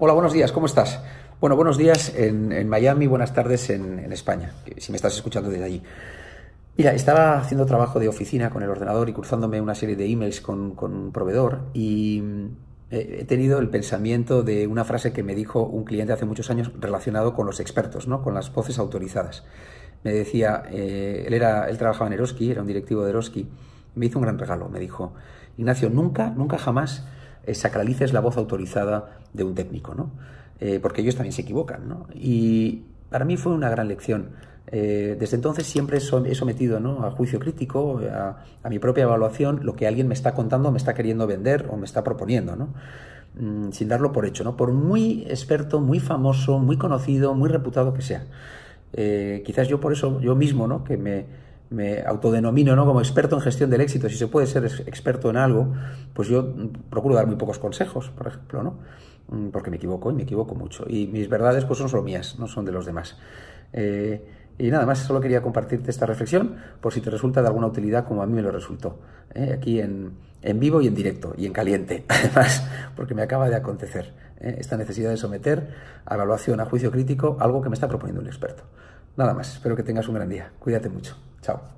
Hola, buenos días, ¿cómo estás? Bueno, buenos días en, Miami, buenas tardes en, España, si me estás escuchando desde allí. Mira, estaba haciendo trabajo de oficina con el ordenador y cruzándome una serie de emails con, un proveedor y mm, he tenido el pensamiento de una frase que me dijo un cliente hace muchos años relacionado con los expertos, ¿no? con las voces autorizadas. Me decía, eh, él, era, él trabajaba en Eroski, era un directivo de Eroski, me hizo un gran regalo, me dijo, Ignacio, nunca, nunca jamás sacralices la voz autorizada de un técnico, ¿no? Eh, porque ellos también se equivocan, ¿no? Y para mí fue una gran lección. Eh, desde entonces siempre he sometido ¿no? a juicio crítico, a, mi propia evaluación, lo que alguien me está contando, me está queriendo vender o me está proponiendo, ¿no? Mm, sin darlo por hecho, ¿no? por muy experto, muy famoso, muy conocido, muy reputado que sea. quizás yo por eso, yo mismo, ¿no? que me, me autodenomino ¿no? como experto en gestión del éxito, si se puede ser experto en algo, pues yo procuro dar muy pocos consejos, por ejemplo, ¿no? Mm, porque me equivoco y me equivoco mucho. Y mis verdades pues son solo mías, no son de los demás. Eh, y nada más, solo quería compartirte esta reflexión por si te resulta de alguna utilidad como a mí me lo resultó. ¿eh? Aquí en, en, vivo y en directo y en caliente, además, porque me acaba de acontecer ¿eh? esta necesidad de someter a evaluación, a juicio crítico, algo que me está proponiendo un experto. Nada más, espero que tengas un gran día. Cuídate mucho. Chao.